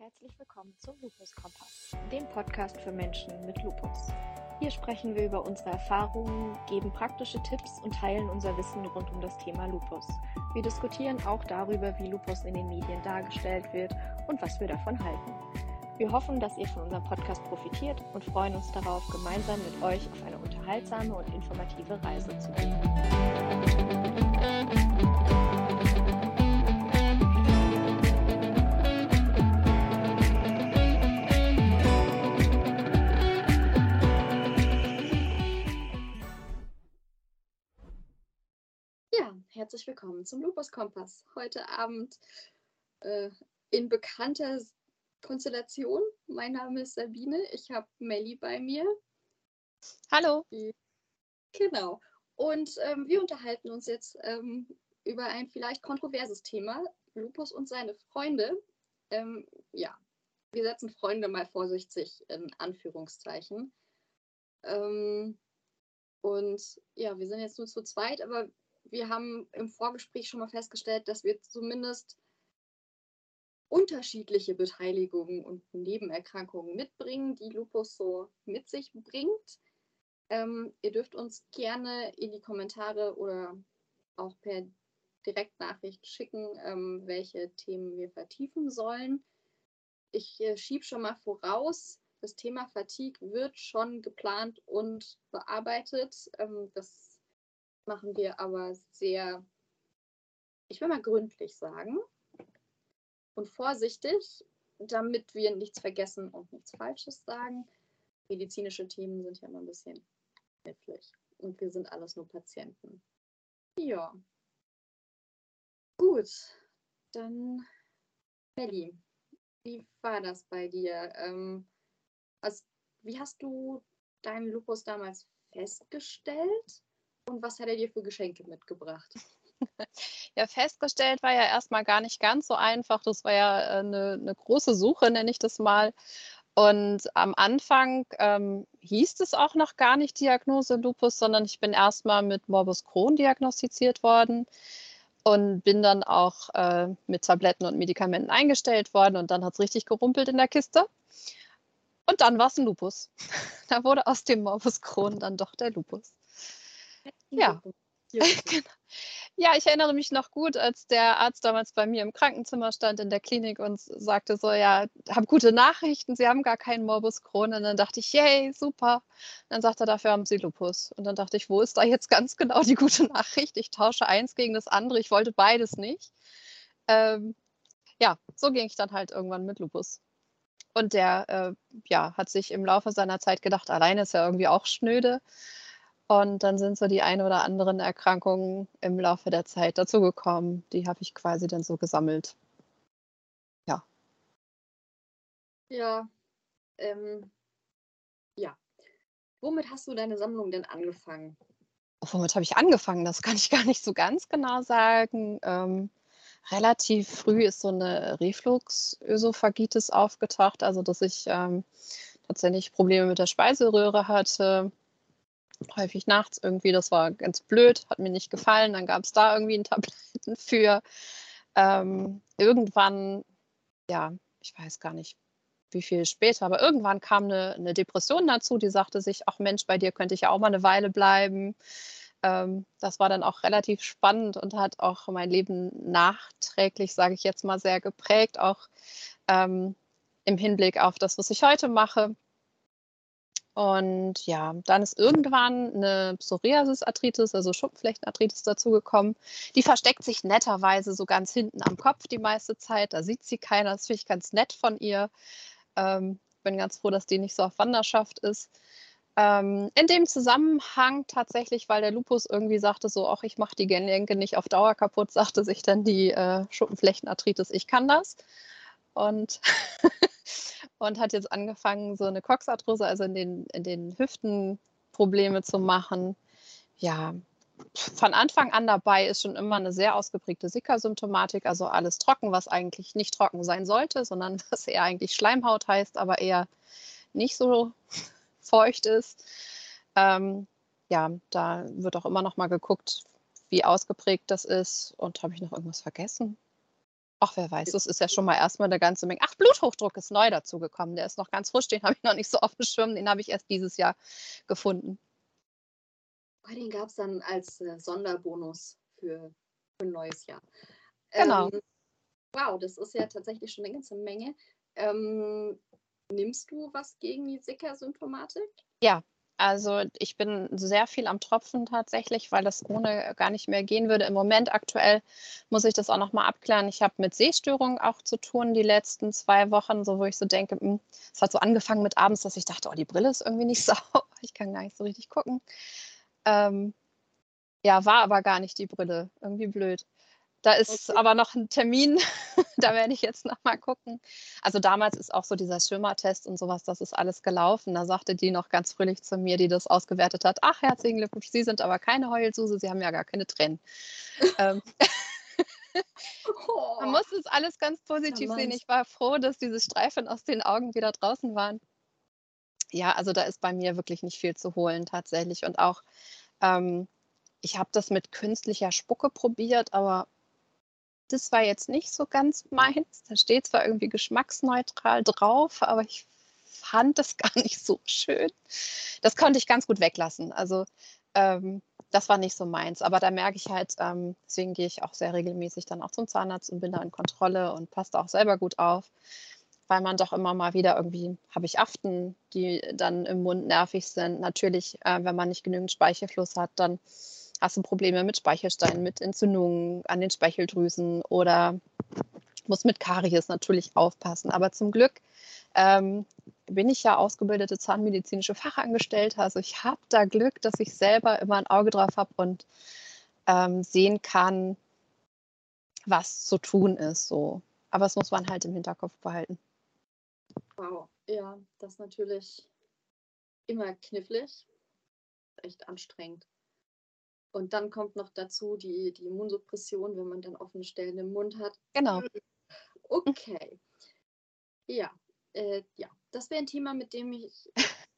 Herzlich willkommen zum Lupus Kompass, dem Podcast für Menschen mit Lupus. Hier sprechen wir über unsere Erfahrungen, geben praktische Tipps und teilen unser Wissen rund um das Thema Lupus. Wir diskutieren auch darüber, wie Lupus in den Medien dargestellt wird und was wir davon halten. Wir hoffen, dass ihr von unserem Podcast profitiert und freuen uns darauf, gemeinsam mit euch auf eine unterhaltsame und informative Reise zu gehen. Herzlich willkommen zum Lupus Kompass. Heute Abend äh, in bekannter Konstellation. Mein Name ist Sabine, ich habe Melli bei mir. Hallo. Genau. Und ähm, wir unterhalten uns jetzt ähm, über ein vielleicht kontroverses Thema, Lupus und seine Freunde. Ähm, ja, wir setzen Freunde mal vorsichtig in Anführungszeichen. Ähm, und ja, wir sind jetzt nur zu zweit, aber wir haben im Vorgespräch schon mal festgestellt, dass wir zumindest unterschiedliche Beteiligungen und Nebenerkrankungen mitbringen, die Lupus so mit sich bringt. Ähm, ihr dürft uns gerne in die Kommentare oder auch per Direktnachricht schicken, ähm, welche Themen wir vertiefen sollen. Ich äh, schiebe schon mal voraus, das Thema Fatigue wird schon geplant und bearbeitet. Ähm, das machen wir aber sehr, ich will mal gründlich sagen und vorsichtig, damit wir nichts vergessen und nichts Falsches sagen. Medizinische Themen sind ja immer ein bisschen knifflig und wir sind alles nur Patienten. Ja. Gut, dann Melli, wie war das bei dir? Ähm, also, wie hast du deinen Lupus damals festgestellt? Und was hat er dir für Geschenke mitgebracht? Ja, festgestellt war ja erstmal gar nicht ganz so einfach. Das war ja eine, äh, eine große Suche, nenne ich das mal. Und am Anfang ähm, hieß es auch noch gar nicht Diagnose Lupus, sondern ich bin erstmal mit Morbus Crohn diagnostiziert worden und bin dann auch äh, mit Tabletten und Medikamenten eingestellt worden und dann hat es richtig gerumpelt in der Kiste. Und dann war es ein Lupus. da wurde aus dem Morbus Crohn dann doch der Lupus. Ja. genau. Ja, ich erinnere mich noch gut, als der Arzt damals bei mir im Krankenzimmer stand in der Klinik und sagte so, ja, habe gute Nachrichten, Sie haben gar keinen Morbus Crohn. Und dann dachte ich, yay, super. Und dann sagte er, dafür haben Sie Lupus. Und dann dachte ich, wo ist da jetzt ganz genau die gute Nachricht? Ich tausche eins gegen das andere. Ich wollte beides nicht. Ähm, ja, so ging ich dann halt irgendwann mit Lupus. Und der äh, ja, hat sich im Laufe seiner Zeit gedacht, alleine ist ja irgendwie auch schnöde. Und dann sind so die ein oder anderen Erkrankungen im Laufe der Zeit dazugekommen. Die habe ich quasi dann so gesammelt. Ja. Ja. Ähm, ja. Womit hast du deine Sammlung denn angefangen? Womit habe ich angefangen? Das kann ich gar nicht so ganz genau sagen. Ähm, relativ früh ist so eine Refluxösophagitis aufgetaucht, also dass ich ähm, tatsächlich Probleme mit der Speiseröhre hatte häufig nachts irgendwie. Das war ganz blöd, hat mir nicht gefallen. Dann gab es da irgendwie ein Tabletten für. Ähm, irgendwann, ja, ich weiß gar nicht, wie viel später, aber irgendwann kam eine, eine, Depression dazu, die sagte sich, ach Mensch, bei dir könnte ich ja auch mal eine Weile bleiben. Ähm, das war dann auch relativ spannend und hat auch mein Leben nachträglich, sage ich jetzt mal, sehr geprägt, auch ähm, im Hinblick auf das, was ich heute mache. Und ja, dann ist irgendwann eine Psoriasis-Arthritis, also Schuppenflechtenarthritis dazugekommen. Die versteckt sich netterweise so ganz hinten am Kopf die meiste Zeit. Da sieht sie keiner. Das finde ich ganz nett von ihr. Ähm, bin ganz froh, dass die nicht so auf Wanderschaft ist. Ähm, in dem Zusammenhang tatsächlich, weil der Lupus irgendwie sagte so, ach, ich mache die Gelenke nicht auf Dauer kaputt, sagte sich dann die äh, Schuppenflechtenarthritis, ich kann das. Und und hat jetzt angefangen, so eine Coxarthrose, also in den, in den Hüften Probleme zu machen. Ja, von Anfang an dabei ist schon immer eine sehr ausgeprägte Sickersymptomatik, also alles trocken, was eigentlich nicht trocken sein sollte, sondern was eher eigentlich Schleimhaut heißt, aber eher nicht so feucht ist. Ähm, ja, da wird auch immer noch mal geguckt, wie ausgeprägt das ist. Und habe ich noch irgendwas vergessen? Ach, wer weiß, das ist ja schon mal erstmal eine ganze Menge. Ach, Bluthochdruck ist neu dazugekommen. Der ist noch ganz frisch, den habe ich noch nicht so auf dem Schirm, den habe ich erst dieses Jahr gefunden. Den gab es dann als äh, Sonderbonus für, für ein neues Jahr. Genau. Ähm, wow, das ist ja tatsächlich schon eine ganze Menge. Ähm, nimmst du was gegen die Sicker-Symptomatik? Ja, also ich bin sehr viel am Tropfen tatsächlich, weil das ohne gar nicht mehr gehen würde. Im Moment aktuell muss ich das auch noch mal abklären. Ich habe mit Sehstörungen auch zu tun die letzten zwei Wochen, so wo ich so denke, hm, es hat so angefangen mit abends, dass ich dachte, oh, die Brille ist irgendwie nicht sauber. Ich kann gar nicht so richtig gucken. Ähm, ja, war aber gar nicht die Brille. Irgendwie blöd. Da ist Okay. aber noch ein Termin, da werde ich jetzt noch mal gucken. Also damals ist auch so dieser Schwimmertest und sowas, das ist alles gelaufen. Da sagte die noch ganz fröhlich zu mir, die das ausgewertet hat: „Ach, herzlichen Glückwunsch, Sie sind aber keine Heulsuse, Sie haben ja gar keine Tränen.“ Ähm, man Oh, muss das alles ganz positiv sehen. charmant. Ich war froh, dass diese Streifen aus den Augen wieder draußen waren. Ja, also da ist bei mir wirklich nicht viel zu holen tatsächlich und auch, ähm, ich habe das mit künstlicher Spucke probiert, aber das war jetzt nicht so ganz meins. Da steht zwar irgendwie geschmacksneutral drauf, aber ich fand das gar nicht so schön. Das konnte ich ganz gut weglassen. Also, ähm, das war nicht so meins. Aber da merke ich halt, ähm deswegen gehe ich auch sehr regelmäßig dann auch zum Zahnarzt und bin da in Kontrolle und passe da auch selber gut auf, weil man doch immer mal wieder irgendwie habe ich Aften, die dann im Mund nervig sind. Natürlich, äh, wenn man nicht genügend Speichelfluss hat, dann hast du Probleme mit Speichelsteinen, mit Entzündungen an den Speicheldrüsen oder musst mit Karies natürlich aufpassen. Aber zum Glück ähm, bin ich ja ausgebildete zahnmedizinische Fachangestellte. Also ich habe da Glück, dass ich selber immer ein Auge drauf habe und ähm, sehen kann, was zu tun ist. So. Aber das muss man halt im Hinterkopf behalten. Wow, ja, das ist natürlich immer knifflig. Echt anstrengend. Und dann kommt noch dazu die, die Immunsuppression, wenn man dann offene Stellen im Mund hat. Genau. Okay. Ja, äh, ja, das wäre ein Thema, mit dem ich,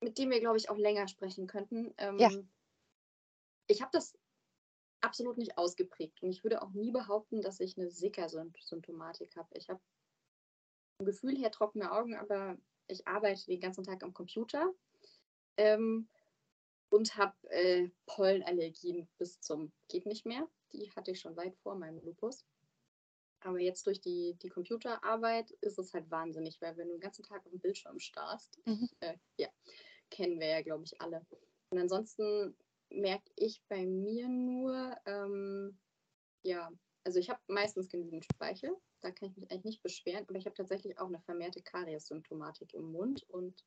mit dem wir, glaube ich, auch länger sprechen könnten. Ähm, Ja. Ich habe das absolut nicht ausgeprägt und ich würde auch nie behaupten, dass ich eine Sicker-Symptomatik habe. Ich habe vom Gefühl her trockene Augen, aber ich arbeite den ganzen Tag am Computer ähm, und habe äh, Pollenallergien bis zum geht nicht mehr. Die hatte ich schon weit vor meinem Lupus. Aber jetzt durch die, die Computerarbeit ist es halt wahnsinnig, weil wenn du den ganzen Tag auf dem Bildschirm starrst, Mhm. äh, ja, kennen wir ja, glaube ich, alle. Und ansonsten merke ich bei mir nur, ähm, ja, also ich habe meistens genügend Speichel, da kann ich mich eigentlich nicht beschweren, aber ich habe tatsächlich auch eine vermehrte Karies-Symptomatik im Mund und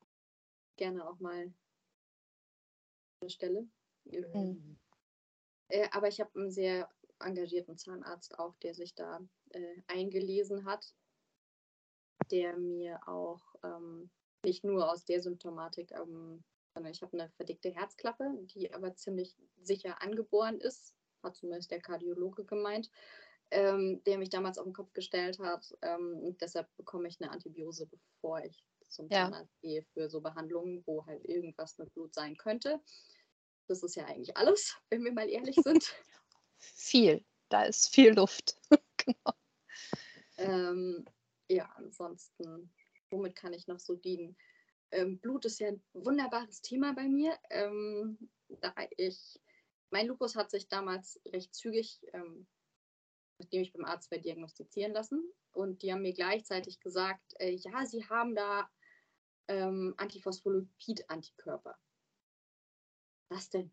gerne auch mal Stelle. Mhm. Äh, aber ich habe einen sehr engagierten Zahnarzt auch, der sich da äh, eingelesen hat, der mir auch ähm, nicht nur aus der Symptomatik, ähm, sondern ich habe eine verdickte Herzklappe, die aber ziemlich sicher angeboren ist, hat zumindest der Kardiologe gemeint, ähm, der mich damals auf den Kopf gestellt hat. Ähm, und deshalb bekomme ich eine Antibiose, bevor ich zum Ja. Zahnarzt gehe für so Behandlungen, wo halt irgendwas mit Blut sein könnte. Das ist ja eigentlich alles, wenn wir mal ehrlich sind. Viel. Da ist viel Luft. genau. Ähm, ja, ansonsten, womit kann ich noch so dienen? Ähm, Blut ist ja ein wunderbares Thema bei mir, ähm, da ich, mein Lupus hat sich damals recht zügig, ähm, nachdem ich beim Arzt war, diagnostizieren lassen. Und die haben mir gleichzeitig gesagt, äh, ja, sie haben da ähm, Antiphospholipid-Antikörper. Was denn?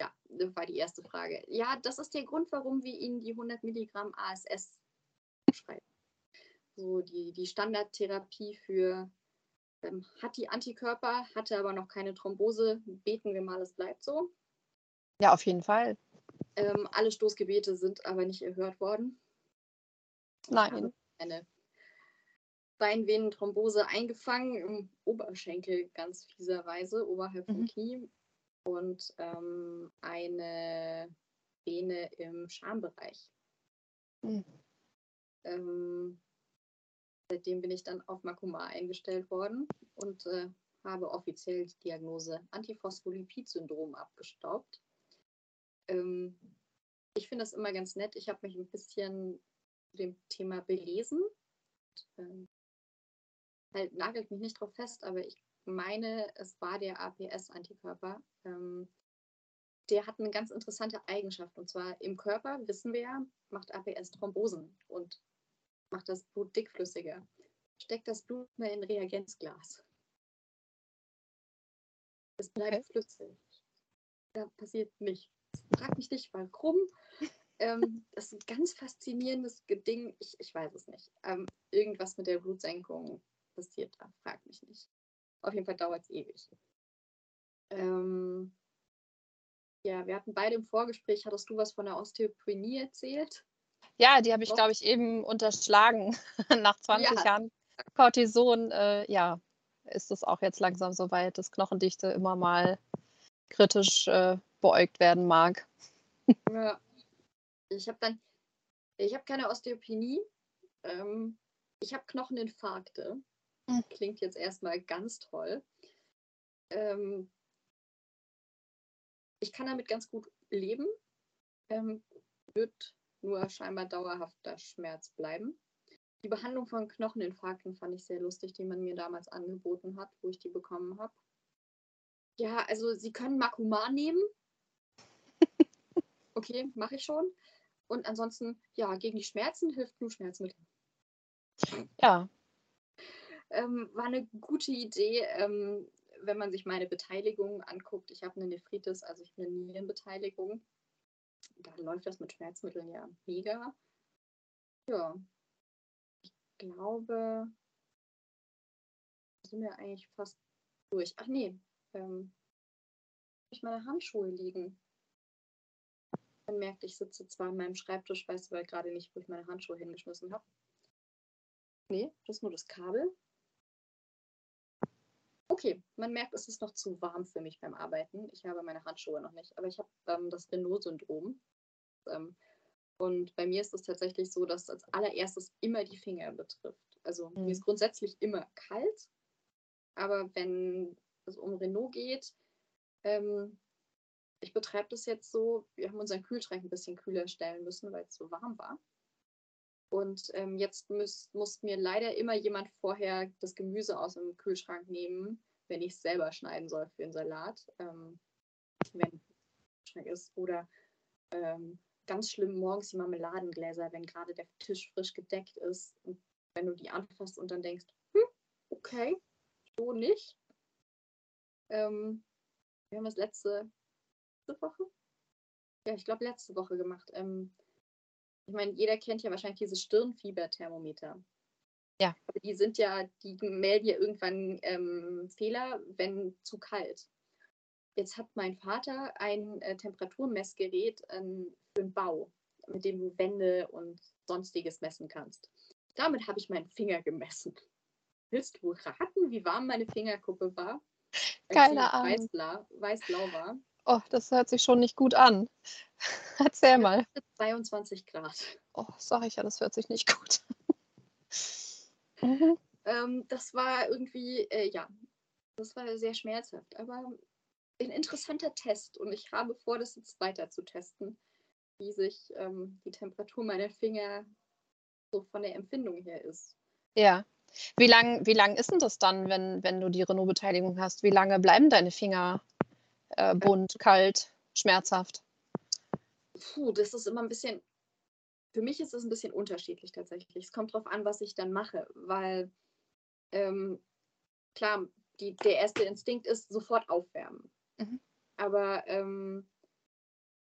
Ja, das war die erste Frage. Ja, das ist der Grund, warum wir Ihnen die 100 Milligramm ASS schreiben. So die, die Standardtherapie für, ähm, hat die Antikörper, hatte aber noch keine Thrombose, beten wir mal, es bleibt so. Ja, auf jeden Fall. Ähm, alle Stoßgebete sind aber nicht erhört worden. Nein. eine Beinvenenthrombose eingefangen im Oberschenkel ganz fieserweise, oberhalb vom Mhm. Knie und ähm, eine Vene im Schambereich. Mhm. Ähm, seitdem bin ich dann auf Makoma eingestellt worden und äh, habe offiziell die Diagnose Antiphospholipid-Syndrom abgestaubt. Ähm, ich finde das immer ganz nett. Ich habe mich ein bisschen zu dem Thema belesen. Und, ähm, halt, nagelt mich nicht drauf fest, aber ich meine, es war der APS-Antikörper. Ähm, der hat eine ganz interessante Eigenschaft. Und zwar im Körper, wissen wir ja, macht APS Thrombosen und macht das Blut dickflüssiger. Steckt das Blut mehr in Reagenzglas. Es bleibt okay. flüssig. Da passiert nichts. Frag mich nicht, warum. ähm, das ist ein ganz faszinierendes Ding. Ich, ich weiß es nicht. Ähm, irgendwas mit der Blutsenkung passiert da. Frag mich nicht. Auf jeden Fall dauert es ewig. Ähm, ja, wir hatten beide im Vorgespräch, hattest du was von der Osteopenie erzählt? Ja, die habe ich, glaube ich, eben unterschlagen. Nach 20 ja. Jahren Cortison, äh, ja, ist es auch jetzt langsam so weit, dass Knochendichte immer mal kritisch äh, beäugt werden mag. Ja. Ich habe dann, ich habe keine Osteopenie. Ähm, ich habe Knocheninfarkte. Klingt jetzt erstmal ganz toll. Ähm, ich kann damit ganz gut leben. Ähm, wird nur scheinbar dauerhafter Schmerz bleiben. Die Behandlung von Knocheninfarkten fand ich sehr lustig, die man mir damals angeboten hat, wo ich die bekommen habe. Ja, also Sie können Makuman nehmen. Okay, mache ich schon. Und ansonsten, ja, gegen die Schmerzen hilft nur Schmerzmittel. Ja. Ähm, war eine gute Idee, ähm, wenn man sich meine Beteiligung anguckt. Ich habe eine Nephritis, also ich habe eine Nierenbeteiligung. Da läuft das mit Schmerzmitteln ja mega. Ja. Ich glaube, sind wir eigentlich fast durch. Ach nee, ähm, ich meine Handschuhe liegen. Man merkt, ich sitze zwar an meinem Schreibtisch, weiß aber gerade nicht, wo ich meine Handschuhe hingeschmissen habe. Nee, das ist nur das Kabel. Okay, man merkt, es ist noch zu warm für mich beim Arbeiten. Ich habe meine Handschuhe noch nicht, aber ich habe ähm, das Renault-Syndrom. Ähm, und bei mir ist es tatsächlich so, dass als allererstes immer die Finger betrifft. Also mhm. mir ist grundsätzlich immer kalt, aber wenn es um Renault geht, ähm, ich betreibe das jetzt so, wir haben unseren Kühlschrank ein bisschen kühler stellen müssen, weil es so warm war. Und ähm, jetzt muss, muss mir leider immer jemand vorher das Gemüse aus dem Kühlschrank nehmen, wenn ich es selber schneiden soll für den Salat, ähm, wenn es ist. Oder ähm, ganz schlimm morgens die Marmeladengläser, wenn gerade der Tisch frisch gedeckt ist und wenn du die anfasst und dann denkst, hm, okay, so nicht. Ähm, wir haben das letzte, letzte Woche? Ja, ich glaube letzte Woche gemacht. Ähm, ich meine, jeder kennt ja wahrscheinlich diese Stirnfieberthermometer. Ja. Aber die sind ja, die melden ja irgendwann ähm, Fehler, wenn zu kalt. Jetzt hat mein Vater ein äh, Temperaturmessgerät ähm, für den Bau, mit dem du Wände und sonstiges messen kannst. Damit habe ich meinen Finger gemessen. Willst du raten, wie warm meine Fingerkuppe war? Keine Ahnung. Weiß-blau weiß war. Oh, das hört sich schon nicht gut an. Erzähl mal. 22 Grad. Oh, sag ich ja, das hört sich nicht gut. mhm. ähm, das war irgendwie, äh, ja, das war sehr schmerzhaft, aber ein interessanter Test und ich habe vor, das jetzt weiter zu testen, wie sich ähm, die Temperatur meiner Finger so von der Empfindung her ist. Ja. Wie lang, wie lang ist denn das dann, wenn, wenn du die Renault-Beteiligung hast? Wie lange bleiben deine Finger äh, bunt, kalt, schmerzhaft? Puh, das ist immer ein bisschen, für mich ist es ein bisschen unterschiedlich tatsächlich. Es kommt darauf an, was ich dann mache, weil ähm, klar, die, der erste Instinkt ist sofort aufwärmen. Mhm. Aber ähm,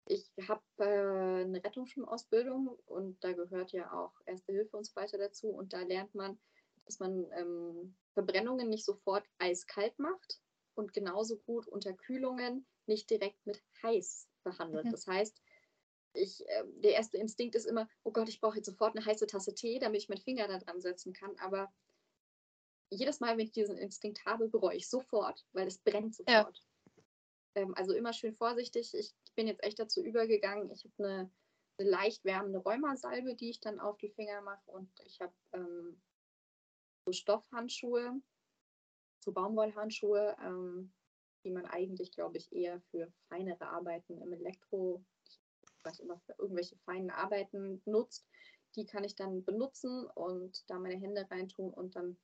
ich habe äh, eine Rettungsschwimmausbildung und da gehört ja auch Erste Hilfe und so weiter dazu. Und da lernt man, dass man ähm, Verbrennungen nicht sofort eiskalt macht und genauso gut Unterkühlungen nicht direkt mit heiß behandelt. Mhm. Das heißt, ich, äh, der erste Instinkt ist immer, oh Gott, ich brauche jetzt sofort eine heiße Tasse Tee, damit ich meinen Finger da dran setzen kann. Aber jedes Mal, wenn ich diesen Instinkt habe, bereue ich sofort, weil es brennt sofort. Ja. Ähm, also immer schön vorsichtig. Ich bin jetzt echt dazu übergegangen. Ich habe eine, eine, leicht wärmende Rheumasalbe, die ich dann auf die Finger mache. Und ich habe ähm, so Stoffhandschuhe, so Baumwollhandschuhe, ähm, die man eigentlich, glaube ich, eher für feinere Arbeiten im Elektro, was immer für irgendwelche feinen Arbeiten nutzt, die kann ich dann benutzen und da meine Hände reintun und dann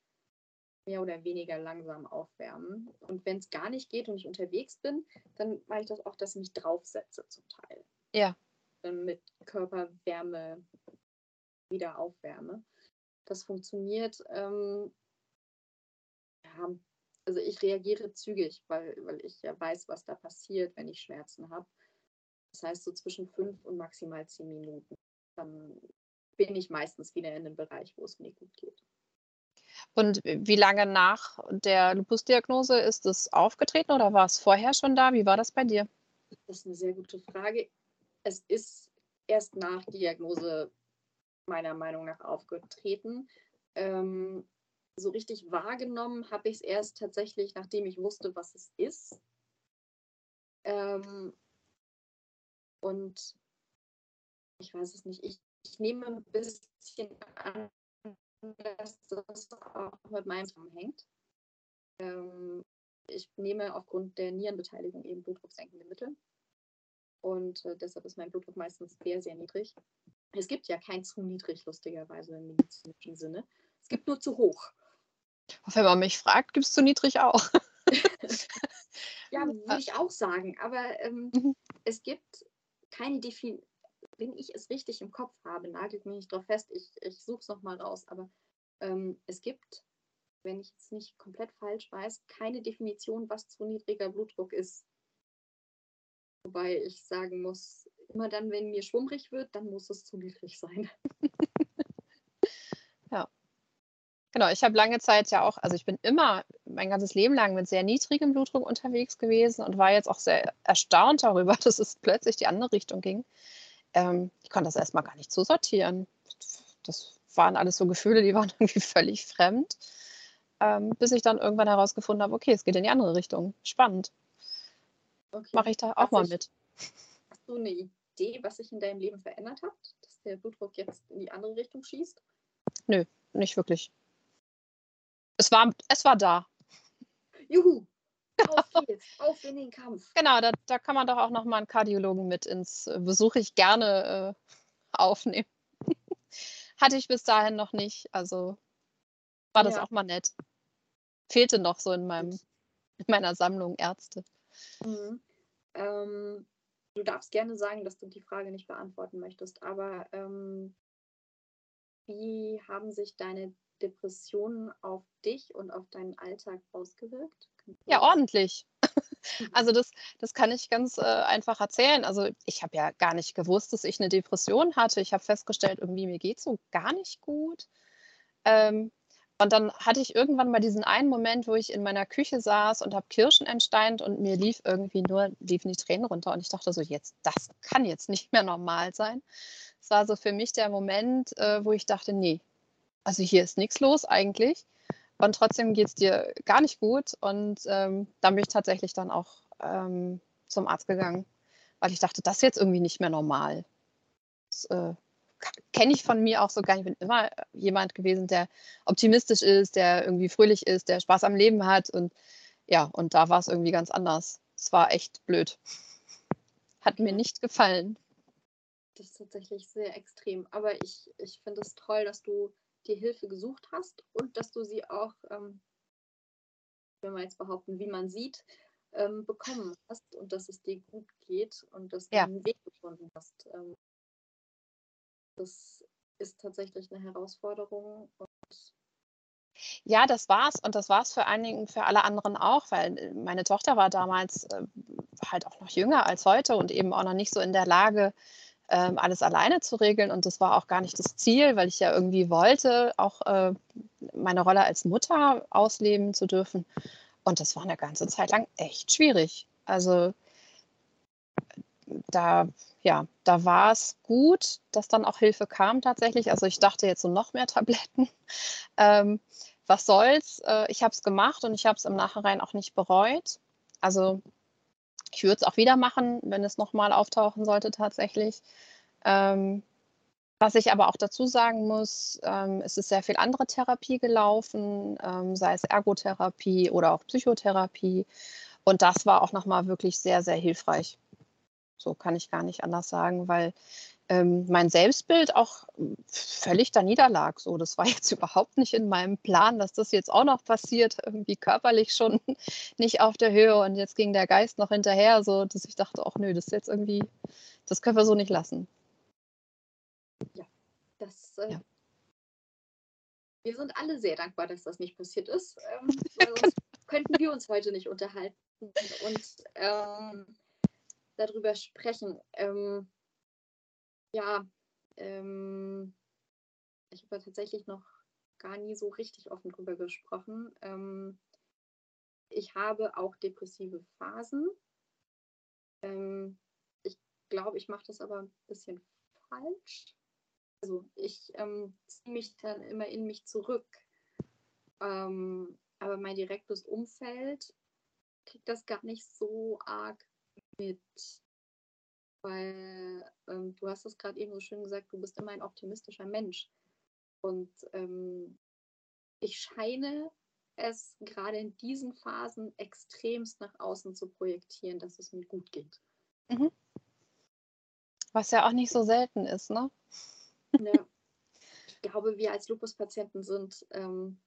mehr oder weniger langsam aufwärmen. Und wenn es gar nicht geht und ich unterwegs bin, dann mache ich das auch, dass ich mich draufsetze zum Teil. Ja. Dann mit Körperwärme wieder aufwärme. Das funktioniert. Ähm, ja, also ich reagiere zügig, weil, weil ich ja weiß, was da passiert, wenn ich Schmerzen habe. Das heißt so zwischen fünf und maximal zehn Minuten. Dann bin ich meistens wieder in einem Bereich, wo es mir gut geht. Und wie lange nach der Lupusdiagnose ist es aufgetreten oder war es vorher schon da? Wie war das bei dir? Das ist eine sehr gute Frage. Es ist erst nach Diagnose meiner Meinung nach aufgetreten. Ähm, so richtig wahrgenommen habe ich es erst tatsächlich, nachdem ich wusste, was es ist. Ähm, und ich weiß es nicht. Ich, ich nehme ein bisschen an, dass das auch mit meinem zusammenhängt. Ähm, ich nehme aufgrund der Nierenbeteiligung eben blutdrucksenkende Mittel. Und äh, deshalb ist mein Blutdruck meistens sehr, sehr niedrig. Es gibt ja kein zu niedrig, lustigerweise im medizinischen Sinne. Es gibt nur zu hoch. Wenn man mich fragt, gibt es zu niedrig auch. ja, würde ich auch sagen. Aber ähm, mhm. es gibt keine Definition, wenn ich es richtig im Kopf habe, nagelt mich nicht drauf fest, ich, ich suche es nochmal raus, aber ähm, es gibt, wenn ich es nicht komplett falsch weiß, keine Definition, was zu niedriger Blutdruck ist. Wobei ich sagen muss, immer dann, wenn mir schwummrig wird, dann muss es zu niedrig sein. Genau, ich habe lange Zeit ja auch, also ich bin immer mein ganzes Leben lang mit sehr niedrigem Blutdruck unterwegs gewesen und war jetzt auch sehr erstaunt darüber, dass es plötzlich die andere Richtung ging. Ähm, ich konnte das erstmal gar nicht so sortieren. Das waren alles so Gefühle, die waren irgendwie völlig fremd. Ähm, bis ich dann irgendwann herausgefunden habe, okay, es geht in die andere Richtung. Spannend. Okay. Mache ich da auch hast mal ich, mit. Hast du eine Idee, was sich in deinem Leben verändert hat, dass der Blutdruck jetzt in die andere Richtung schießt? Nö, nicht wirklich. Es war, es war da. Juhu! Auf geht's, auf in den Kampf. Genau, da, da kann man doch auch noch mal einen Kardiologen mit ins äh, Besuche ich gerne äh, aufnehmen. Hatte ich bis dahin noch nicht, also war das ja. auch mal nett. Fehlte noch so in meinem in meiner Sammlung Ärzte. Mhm. Ähm, du darfst gerne sagen, dass du die Frage nicht beantworten möchtest, aber ähm, wie haben sich deine Depressionen auf dich und auf deinen Alltag ausgewirkt? Ja, ordentlich. Also das, das kann ich ganz äh, einfach erzählen. Also ich habe ja gar nicht gewusst, dass ich eine Depression hatte. Ich habe festgestellt, irgendwie mir geht es so gar nicht gut. Ähm, und dann hatte ich irgendwann mal diesen einen Moment, wo ich in meiner Küche saß und habe Kirschen entsteint und mir lief irgendwie nur, liefen die Tränen runter und ich dachte so, jetzt, das kann jetzt nicht mehr normal sein. Es war so für mich der Moment, äh, wo ich dachte, nee, also hier ist nichts los eigentlich und trotzdem geht es dir gar nicht gut. Und ähm, dann bin ich tatsächlich dann auch ähm, zum Arzt gegangen, weil ich dachte, das ist jetzt irgendwie nicht mehr normal. Das äh, kenne ich von mir auch so gar nicht. Ich bin immer jemand gewesen, der optimistisch ist, der irgendwie fröhlich ist, der Spaß am Leben hat. Und ja, und da war es irgendwie ganz anders. Es war echt blöd. Hat mir nicht gefallen. Das ist tatsächlich sehr extrem. Aber ich, ich finde es toll, dass du dir Hilfe gesucht hast und dass du sie auch, ähm, wenn wir jetzt behaupten, wie man sieht, ähm, bekommen hast und dass es dir gut geht und dass du ja. einen Weg gefunden hast. Ähm, das ist tatsächlich eine Herausforderung. ja, das war's und das war's für einigen, für alle anderen auch, weil meine Tochter war damals äh, halt auch noch jünger als heute und eben auch noch nicht so in der Lage, ähm, alles alleine zu regeln. Und das war auch gar nicht das Ziel, weil ich ja irgendwie wollte, auch äh, meine Rolle als Mutter ausleben zu dürfen. Und das war eine ganze Zeit lang echt schwierig. Also da, ja, da war es gut, dass dann auch Hilfe kam tatsächlich. Also ich dachte jetzt so noch mehr Tabletten. Ähm, was soll's? Äh, ich habe es gemacht und ich habe es im Nachhinein auch nicht bereut. Also ich würde es auch wieder machen, wenn es nochmal auftauchen sollte tatsächlich. Ähm, was ich aber auch dazu sagen muss, ähm, es ist sehr viel andere Therapie gelaufen, ähm, sei es Ergotherapie oder auch Psychotherapie. Und das war auch nochmal wirklich sehr, sehr hilfreich. So kann ich gar nicht anders sagen, weil ähm, mein Selbstbild auch völlig da niederlag. So, das war jetzt überhaupt nicht in meinem Plan, dass das jetzt auch noch passiert, irgendwie körperlich schon nicht auf der Höhe und jetzt ging der Geist noch hinterher, so dass ich dachte, ach nö, das ist jetzt irgendwie, das können wir so nicht lassen. Ja, das äh, ja. Wir sind alle sehr dankbar, dass das nicht passiert ist, ähm, weil sonst könnten wir uns heute nicht unterhalten und ähm, darüber sprechen. Ähm, ja, ähm, ich habe tatsächlich noch gar nie so richtig offen drüber gesprochen. Ähm, ich habe auch depressive Phasen. Ähm, ich glaube, ich mache das aber ein bisschen falsch. Also ich ähm, ziehe mich dann immer in mich zurück. Ähm, aber mein direktes Umfeld kriegt das gar nicht so arg mit. Weil ähm, du hast es gerade eben so schön gesagt, du bist immer ein optimistischer Mensch. Und ähm, ich scheine es gerade in diesen Phasen extremst nach außen zu projektieren, dass es mir gut geht. Mhm. Was ja auch nicht so selten ist, ne? Ja. Ich glaube, wir als Lupus-Patienten sind, ähm,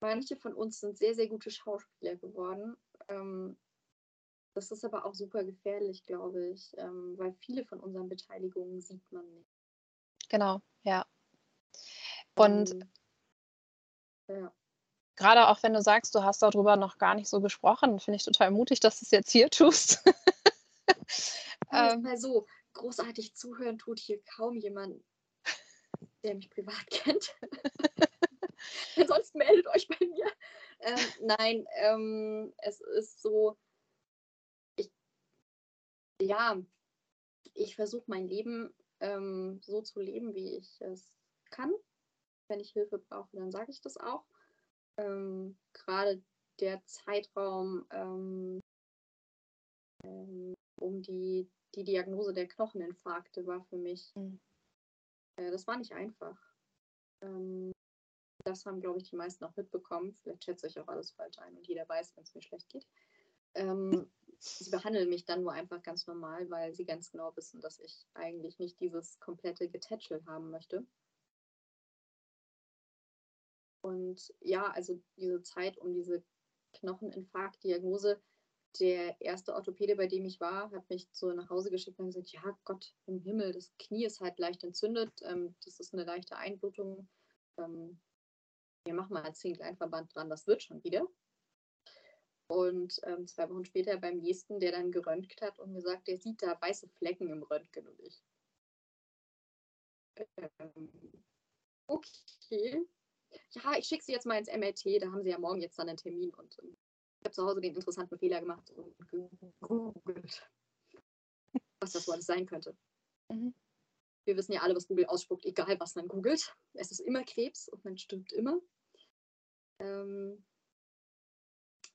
manche von uns sind sehr, sehr gute Schauspieler geworden. Ähm, das ist aber auch super gefährlich, glaube ich, ähm, weil viele von unseren Beteiligungen sieht man nicht. Genau, ja. Und ähm, ja. gerade auch wenn du sagst, du hast darüber noch gar nicht so gesprochen, finde ich total mutig, dass du es jetzt hier tust. ähm, mal so, großartig zuhören tut hier kaum jemand, der mich privat kennt. Ansonsten meldet euch bei mir. Ähm, nein, ähm, es ist so, ja, ich versuche mein Leben ähm, so zu leben, wie ich es kann. Wenn ich Hilfe brauche, dann sage ich das auch. Ähm, gerade der Zeitraum ähm, ähm, um die, die Diagnose der Knocheninfarkte war für mich mhm. Äh, das war nicht einfach. Ähm, das haben, glaube ich, die meisten auch mitbekommen. Vielleicht schätze ich auch alles falsch ein und jeder weiß, wenn es mir schlecht geht. Sie behandeln mich dann nur einfach ganz normal, weil sie ganz genau wissen, dass ich eigentlich nicht dieses komplette Getätschel haben möchte. Und ja, also diese Zeit um diese Knocheninfarktdiagnose, der erste Orthopäde, bei dem ich war, hat mich so nach Hause geschickt und gesagt, ja Gott im Himmel, das Knie ist halt leicht entzündet, ähm, das ist eine leichte Einblutung. Ähm, wir machen mal einen Zinkleinverband dran, das wird schon wieder. Und ähm, zwei Wochen später beim nächsten, der dann geröntgt hat und mir sagt, der sieht da weiße Flecken im Röntgen und ich. Ähm, okay. Ja, ich schicke sie jetzt mal ins MRT, da haben sie ja morgen jetzt dann einen Termin und ähm, ich habe zu Hause den interessanten Fehler gemacht und gegoogelt, was das wohl alles sein könnte. Mhm. Wir wissen ja alle, was Google ausspuckt, egal was man googelt. Es ist immer Krebs und man stirbt immer. Ähm,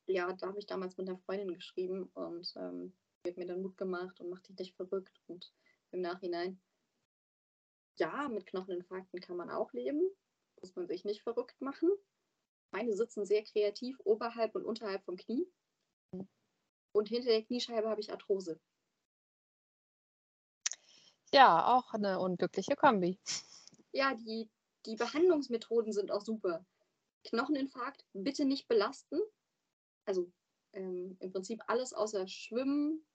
ja, da habe ich damals mit einer Freundin geschrieben und ähm, die hat mir dann Mut gemacht und macht dich nicht verrückt. Und im Nachhinein, ja, mit Knocheninfarkten kann man auch leben. Muss man sich nicht verrückt machen. Meine sitzen sehr kreativ oberhalb und unterhalb vom Knie. Und hinter der Kniescheibe habe ich Arthrose. Ja, auch eine unglückliche Kombi. Ja, die, die Behandlungsmethoden sind auch super. Knocheninfarkt bitte nicht belasten. Also ähm, im Prinzip alles außer Schwimmen,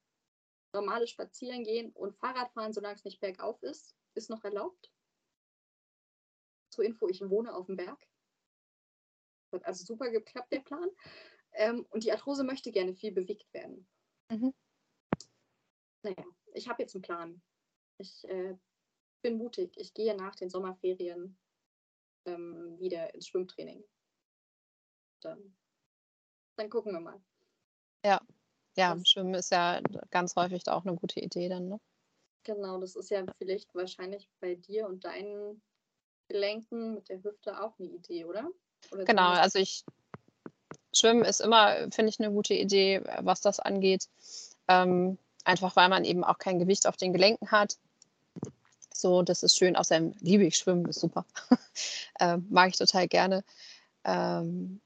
normales Spazierengehen und Fahrradfahren, solange es nicht bergauf ist, ist noch erlaubt. Zur Info, ich wohne auf dem Berg. Hat also super geklappt, der Plan. Ähm, und die Arthrose möchte gerne viel bewegt werden. Mhm. Naja, ich habe jetzt einen Plan. Ich äh, bin mutig. Ich gehe nach den Sommerferien ähm, wieder ins Schwimmtraining. Dann, dann gucken wir mal. Ja, ja, das, Schwimmen ist ja ganz häufig auch eine gute Idee dann, ne? Genau, das ist ja vielleicht wahrscheinlich bei dir und deinen Gelenken mit der Hüfte auch eine Idee, oder? oder genau, also ich Schwimmen ist immer, finde ich, eine gute Idee, was das angeht. Ähm, einfach weil man eben auch kein Gewicht auf den Gelenken hat. So, das ist schön. Außerdem liebe ich Schwimmen, ist super. ähm, mag ich total gerne. Ähm,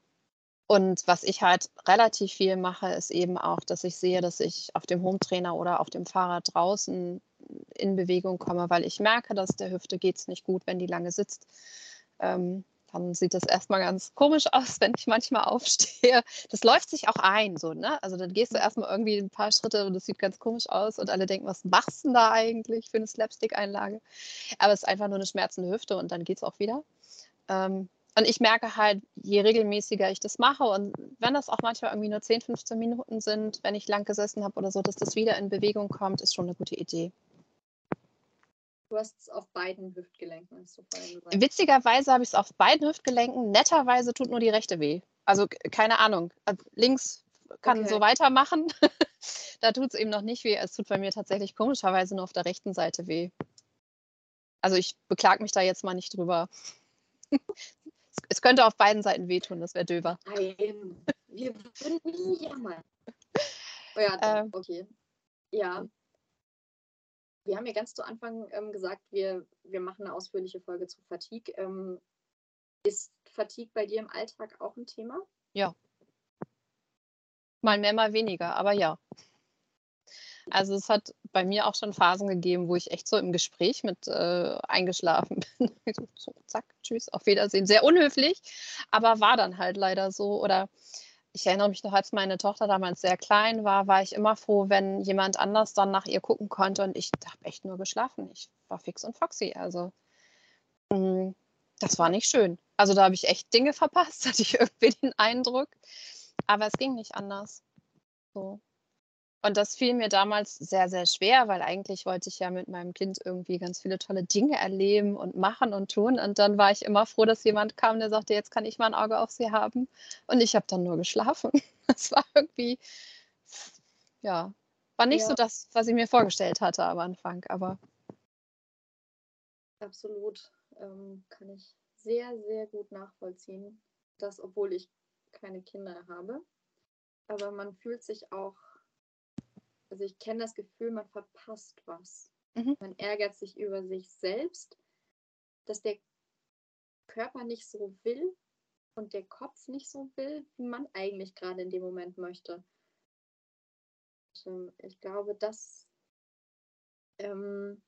und was ich halt relativ viel mache, ist eben auch, dass ich sehe, dass ich auf dem Hometrainer oder auf dem Fahrrad draußen in Bewegung komme, weil ich merke, dass der Hüfte geht es nicht gut, wenn die lange sitzt. Ähm, dann sieht das erstmal ganz komisch aus, wenn ich manchmal aufstehe. Das läuft sich auch ein, so, ne? Also dann gehst du erstmal irgendwie ein paar Schritte und das sieht ganz komisch aus und alle denken, was machst du denn da eigentlich für eine Slapstick-Einlage? Aber es ist einfach nur eine schmerzende Hüfte und dann geht es auch wieder. Ähm, und ich merke halt, je regelmäßiger ich das mache und wenn das auch manchmal irgendwie nur 10, 15 Minuten sind, wenn ich lang gesessen habe oder so, dass das wieder in Bewegung kommt, ist schon eine gute Idee. Du hast es auf beiden Hüftgelenken. Du Witzigerweise habe ich es auf beiden Hüftgelenken. Netterweise tut nur die rechte weh. Also keine Ahnung. Links kann okay. so weitermachen. da tut es eben noch nicht weh. Es tut bei mir tatsächlich komischerweise nur auf der rechten Seite weh. Also ich beklag mich da jetzt mal nicht drüber. es könnte auf beiden Seiten wehtun, das wäre döber. Nein, wir würden nie jammern. Oh ja, ähm, okay. Ja, wir haben ja ganz zu Anfang ähm, gesagt, wir, wir machen eine ausführliche Folge zu Fatigue. Ähm, ist Fatigue bei dir im Alltag auch ein Thema? Ja. Mal mehr, mal weniger, aber ja. Also es hat bei mir auch schon Phasen gegeben, wo ich echt so im Gespräch mit äh, eingeschlafen bin. so, zack, tschüss, auf Wiedersehen. Sehr unhöflich, aber war dann halt leider so. Oder ich erinnere mich noch, als meine Tochter damals sehr klein war, war ich immer froh, wenn jemand anders dann nach ihr gucken konnte und ich habe echt nur geschlafen. Ich war fix und foxy. Also mm, das war nicht schön. Also da habe ich echt Dinge verpasst, hatte ich irgendwie den Eindruck. Aber es ging nicht anders. So. Und das fiel mir damals sehr, sehr schwer, weil eigentlich wollte ich ja mit meinem Kind irgendwie ganz viele tolle Dinge erleben und machen und tun. Und dann war ich immer froh, dass jemand kam, der sagte, jetzt kann ich mal ein Auge auf sie haben. Und ich habe dann nur geschlafen. Das war irgendwie, ja, war nicht ja. so das, was ich mir vorgestellt hatte am Anfang, aber. Absolut. Ähm, kann ich sehr, sehr gut nachvollziehen. Das, obwohl ich keine Kinder habe. Aber man fühlt sich auch also ich kenne das Gefühl, man verpasst was. Mhm. Man ärgert sich über sich selbst, dass der Körper nicht so will und der Kopf nicht so will, wie man eigentlich gerade in dem Moment möchte. Und, ähm, ich glaube, dass ähm,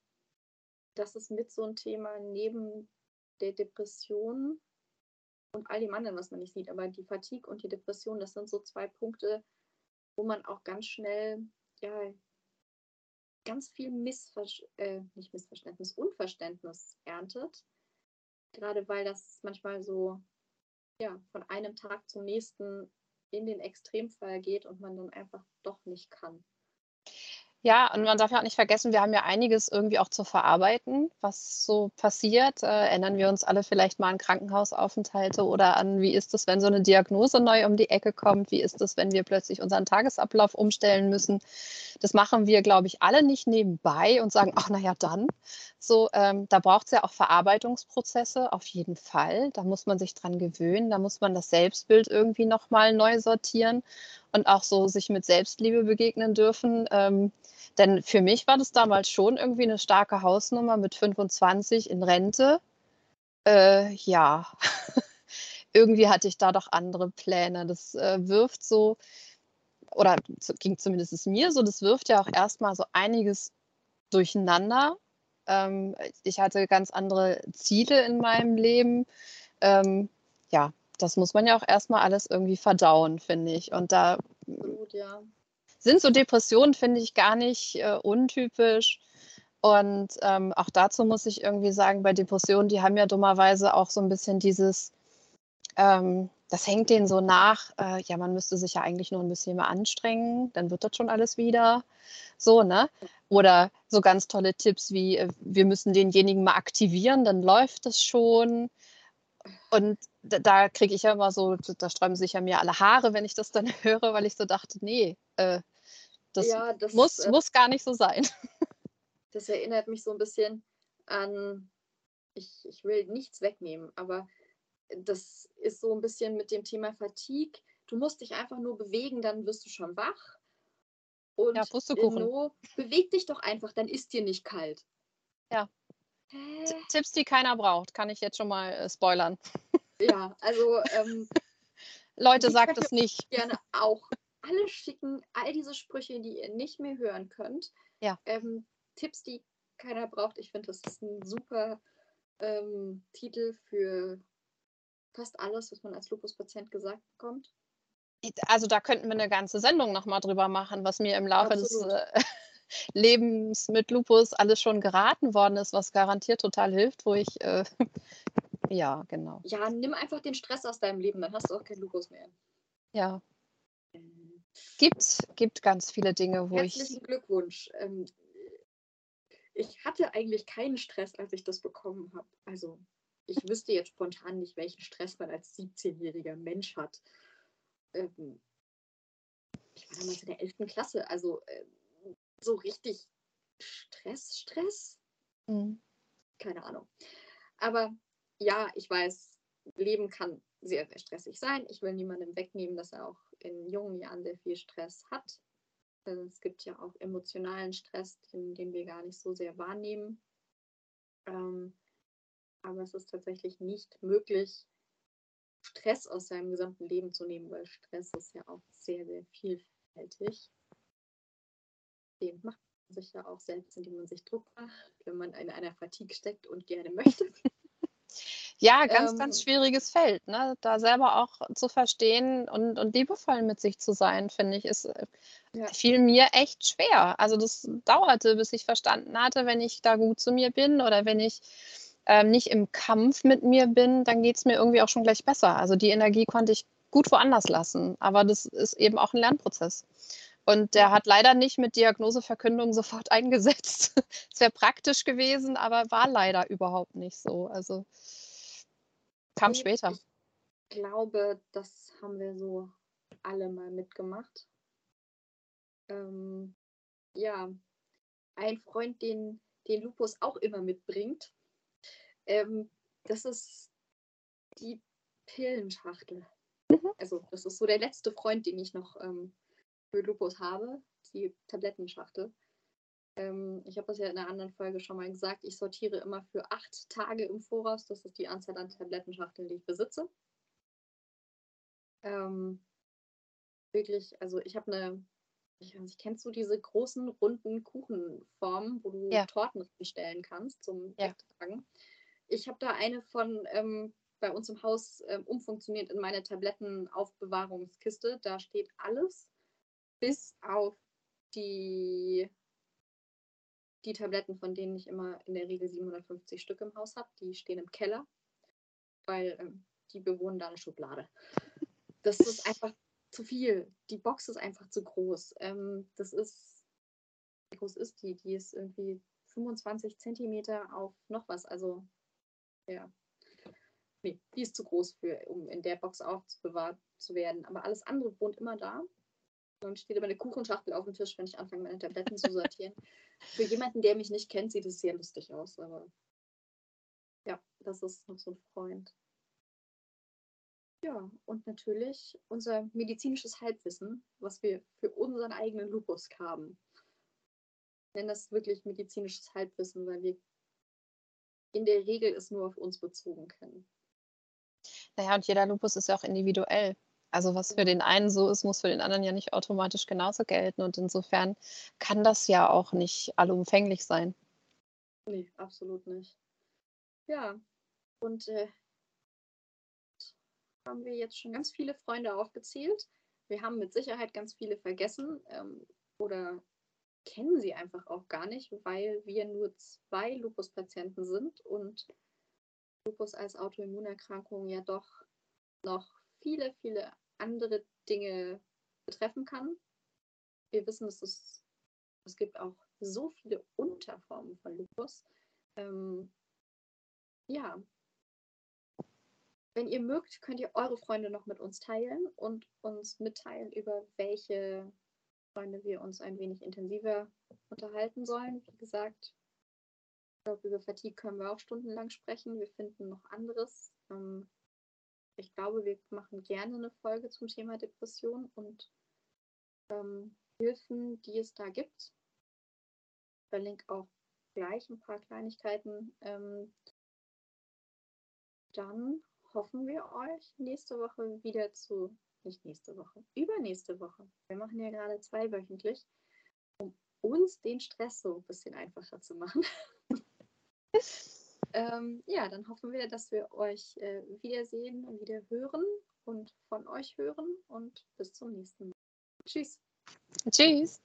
das ist mit so ein Thema neben der Depression und all dem anderen, was man nicht sieht. Aber die Fatigue und die Depression, das sind so zwei Punkte, wo man auch ganz schnell ja, ganz viel Missver äh, nicht Missverständnis, Unverständnis erntet. Gerade weil das manchmal so ja, von einem Tag zum nächsten in den Extremfall geht und man dann einfach doch nicht kann. Ja, und man darf ja auch nicht vergessen, wir haben ja einiges irgendwie auch zu verarbeiten, was so passiert. Äh, erinnern wir uns alle vielleicht mal an Krankenhausaufenthalte oder an, wie ist es, wenn so eine Diagnose neu um die Ecke kommt? Wie ist es, wenn wir plötzlich unseren Tagesablauf umstellen müssen? Das machen wir, glaube ich, alle nicht nebenbei und sagen, ach, naja, dann. So, ähm, da braucht es ja auch Verarbeitungsprozesse, auf jeden Fall. Da muss man sich dran gewöhnen, da muss man das Selbstbild irgendwie nochmal neu sortieren und auch so sich mit Selbstliebe begegnen dürfen. Ähm, denn für mich war das damals schon irgendwie eine starke Hausnummer mit 25 in Rente. Äh, ja, irgendwie hatte ich da doch andere Pläne. Das äh, wirft so, oder ging zumindest mir so, das wirft ja auch erstmal so einiges durcheinander. Ähm, ich hatte ganz andere Ziele in meinem Leben. Ähm, ja, das muss man ja auch erstmal alles irgendwie verdauen, finde ich. Und da Gut, ja sind so Depressionen, finde ich, gar nicht äh, untypisch. Und ähm, auch dazu muss ich irgendwie sagen, bei Depressionen, die haben ja dummerweise auch so ein bisschen dieses, ähm, das hängt denen so nach, äh, ja, man müsste sich ja eigentlich nur ein bisschen mehr anstrengen, dann wird das schon alles wieder. So, ne? Oder so ganz tolle Tipps wie, äh, wir müssen denjenigen mal aktivieren, dann läuft das schon. Und da, da kriege ich ja immer so, da sträuben sich ja mir alle Haare, wenn ich das dann höre, weil ich so dachte, nee, äh, das, ja, das muss, äh, muss gar nicht so sein. Das erinnert mich so ein bisschen an, ich, ich will nichts wegnehmen, aber das ist so ein bisschen mit dem Thema Fatigue. Du musst dich einfach nur bewegen, dann wirst du schon wach. Und ja, no, beweg dich doch einfach, dann ist dir nicht kalt. Ja. Tipps, die keiner braucht, kann ich jetzt schon mal äh, spoilern. Ja, also ähm, Leute, sagt es nicht. Gerne auch alle schicken, all diese Sprüche, die ihr nicht mehr hören könnt. Ja. Ähm, Tipps, die keiner braucht. Ich finde, das ist ein super ähm, Titel für fast alles, was man als Lupus-Patient gesagt bekommt. Also da könnten wir eine ganze Sendung nochmal drüber machen, was mir im Laufe Absolut. des äh, Lebens mit Lupus alles schon geraten worden ist, was garantiert total hilft, wo ich, äh, ja, genau. Ja, nimm einfach den Stress aus deinem Leben, dann hast du auch kein Lupus mehr. Ja. Gibt, gibt ganz viele Dinge, wo Herzlichen ich. Herzlichen Glückwunsch. Ähm, ich hatte eigentlich keinen Stress, als ich das bekommen habe. Also, ich wüsste jetzt spontan nicht, welchen Stress man als 17-jähriger Mensch hat. Ähm, ich war damals in der 11. Klasse, also äh, so richtig Stress, Stress? Mhm. Keine Ahnung. Aber ja, ich weiß, Leben kann sehr, sehr stressig sein. Ich will niemandem wegnehmen, dass er auch in jungen Jahren sehr viel Stress hat. Es gibt ja auch emotionalen Stress, den, den wir gar nicht so sehr wahrnehmen. Ähm, aber es ist tatsächlich nicht möglich, Stress aus seinem gesamten Leben zu nehmen, weil Stress ist ja auch sehr, sehr vielfältig. Den macht man sich ja auch selbst, indem man sich Druck macht, wenn man in einer Fatigue steckt und gerne möchte. Ja, ganz, ähm, ganz schwieriges Feld. Ne? Da selber auch zu verstehen und, und liebevoll mit sich zu sein, finde ich, ist äh, ja. fiel mir echt schwer. Also das dauerte, bis ich verstanden hatte, wenn ich da gut zu mir bin oder wenn ich ähm, nicht im Kampf mit mir bin, dann geht es mir irgendwie auch schon gleich besser. Also die Energie konnte ich gut woanders lassen. Aber das ist eben auch ein Lernprozess. Und der hat leider nicht mit Diagnoseverkündung sofort eingesetzt. Es wäre praktisch gewesen, aber war leider überhaupt nicht so. Also Kam später. Ich glaube, das haben wir so alle mal mitgemacht. Ähm, ja, ein Freund, den, den Lupus auch immer mitbringt, ähm, das ist die Pillenschachtel. Mhm. Also das ist so der letzte Freund, den ich noch ähm, für Lupus habe, die Tablettenschachtel. Ähm, ich habe das ja in einer anderen Folge schon mal gesagt. Ich sortiere immer für acht Tage im Voraus. Das ist die Anzahl an Tablettenschachteln, die ich besitze. Ähm, wirklich, also ich habe eine, ich weiß nicht, kennst du diese großen runden Kuchenformen, wo du ja. Torten bestellen kannst zum ja. Tragen? Ich habe da eine von ähm, bei uns im Haus ähm, umfunktioniert in meine Tablettenaufbewahrungskiste. Da steht alles bis auf die die Tabletten, von denen ich immer in der Regel 750 Stück im Haus habe, die stehen im Keller, weil ähm, die bewohnen da eine Schublade. Das ist einfach zu viel. Die Box ist einfach zu groß. Ähm, das ist, wie groß ist die? Die ist irgendwie 25 Zentimeter auf noch was. Also, ja. Nee, die ist zu groß, für, um in der Box aufbewahrt zu werden. Aber alles andere wohnt immer da. Dann steht immer eine Kuchenschachtel auf dem Tisch, wenn ich anfange, meine Tabletten zu sortieren. Für jemanden, der mich nicht kennt, sieht es sehr lustig aus, aber ja, das ist noch so ein Freund. Ja, und natürlich unser medizinisches Halbwissen, was wir für unseren eigenen Lupus haben. Ich nenne das wirklich medizinisches Halbwissen, weil wir in der Regel es nur auf uns bezogen kennen. Naja, und jeder Lupus ist ja auch individuell. Also was für den einen so ist, muss für den anderen ja nicht automatisch genauso gelten. Und insofern kann das ja auch nicht allumfänglich sein. Nee, absolut nicht. Ja, und äh, haben wir jetzt schon ganz viele Freunde aufgezählt. Wir haben mit Sicherheit ganz viele vergessen ähm, oder kennen sie einfach auch gar nicht, weil wir nur zwei Lupus-Patienten sind und Lupus als Autoimmunerkrankung ja doch noch viele, viele andere Dinge betreffen kann. Wir wissen, dass es, es gibt auch so viele Unterformen von Lupus. Ähm, ja, wenn ihr mögt, könnt ihr eure Freunde noch mit uns teilen und uns mitteilen, über welche Freunde wir uns ein wenig intensiver unterhalten sollen. Wie gesagt, ich glaube, über Fatigue können wir auch stundenlang sprechen. Wir finden noch anderes. Ähm, ich glaube, wir machen gerne eine Folge zum Thema Depression und ähm, Hilfen, die es da gibt. Ich verlinke auch gleich ein paar Kleinigkeiten. Ähm, dann hoffen wir euch nächste Woche wieder zu, nicht nächste Woche, übernächste Woche. Wir machen ja gerade zweiwöchentlich, um uns den Stress so ein bisschen einfacher zu machen. ähm, ja, dann hoffen wir, dass wir euch äh, wiedersehen und wieder hören und von euch hören und bis zum nächsten Mal. Tschüss. Tschüss.